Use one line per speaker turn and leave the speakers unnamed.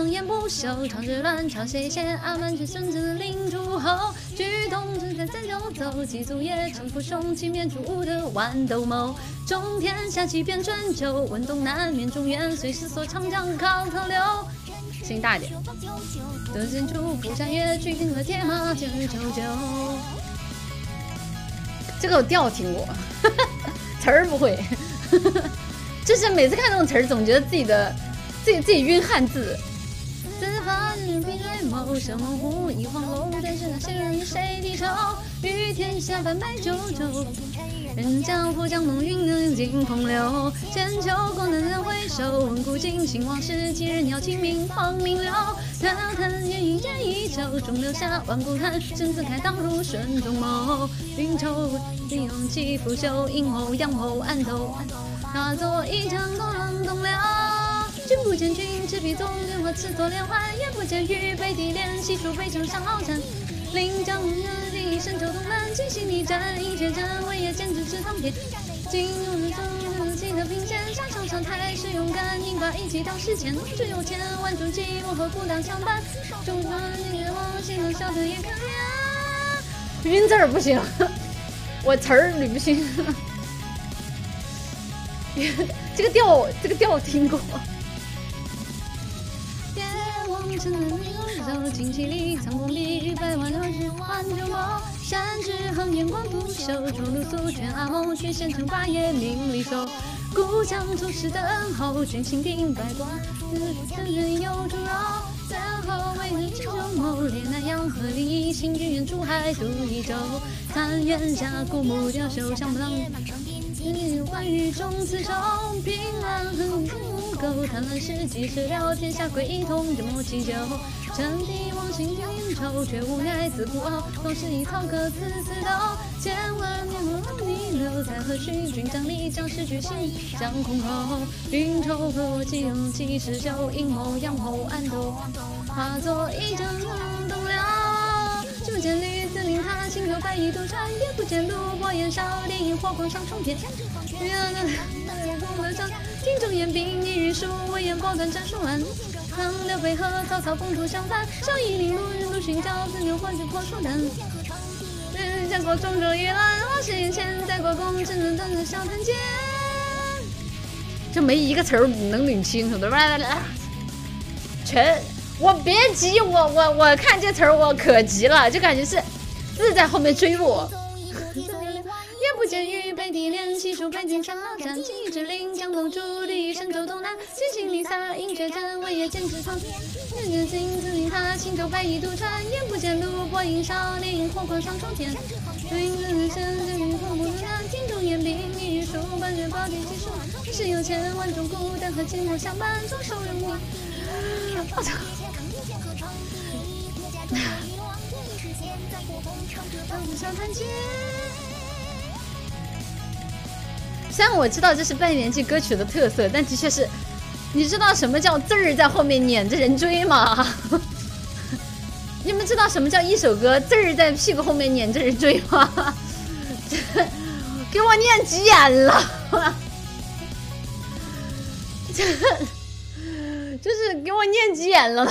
我冷眼不休，长着乱朝谁先？阿满是孙子领诸侯，举动正在在走走，祭祖也成父兄，七面朱武的豌豆谋，中天下七变春秋，问东南面中原，随时所长江靠头流。声音大一点。得见出釜山越，军和铁马九九九。这个我调听过，词儿不会。就是每次看这种词儿，总觉得自己的。自己自己晕汉字。四方日平瑞谋，生猛虎一黄龙，但是那些人与谁敌手？与天下半百九州。人江湖将梦云能尽风流，千秋功能人回首，问古今兴亡事，几人鸟清明黄明流。谈谈烟云烟依旧，终留下万古叹，生死开当如顺中谋。运筹英勇气拂袖，阴谋阳谋暗斗，化作一江东东流。君不见君，执笔纵人花，赤 tor 连环；眼不见玉，背地连细数北城上鏖战。临江日地，深仇东南，尽心力战，一决战，伟业剑指赤苍天。金庸的宗，记得平线，沙场上太是勇敢，宁把一骑到世间，只有千万种寂寞和孤单相伴。中华女王，心中笑的也可怜。晕字儿不行，我词儿捋不清。这个调，这个调我听过。城南幽州，旌旗里藏功底，百万流日换旧谋。山之横，眼光不朽，逐鹿素全阿蒙，许仙称霸业名利收。故乡出师等候，军心定百官，此人有重肉。最后为了锦绣谋，列南洋河里，行军远出海渡一舟。残垣下古木雕绣，香不浪。关羽中此仇，平安横五沟，贪婪时机失了天下归一统，这莫祈求。称帝王心君仇，却无奈自孤傲。总是以草歌词刺斗，千万年后逆流，在何须？军将立将士决心将空口。运筹帷幄，气勇气势秀，阴谋阳谋暗斗，化作一江东流。只见绿子令他轻舟白衣渡船，也不见陆伯言少年火光上冲天。月亮的功德上，听中言兵一日书，威严果断战书案。唐刘备和曹操风土相反，少一领路人陆逊教子牛换取破书单。战过中州一览，花十年前在国公，只能等着小探监。这没一个词儿能捋清楚的，来来来，全。我别急，我我我看这词儿我可急了，就感觉是字在后面追我。眼不见玉，背地连细数北京上鏖战，锦衣之令，江东主力，神州东南，尽心离洒，饮血战，伟业剑指苍天。日日金子令他，轻舟白衣渡船，眼不见陆伯英少年，火光上冲天。云日生，日日恐怖如难，听中雁兵，一日书，半月宝剑技术，世有千万种孤单和寂寞相伴，左手用力。我操！虽然我知道这是半年季歌曲的特色，但的确是，你知道什么叫字儿在后面撵着人追吗？你们知道什么叫一首歌字儿在屁股后面撵着人追吗？给我念急眼了！就是给我念急眼了。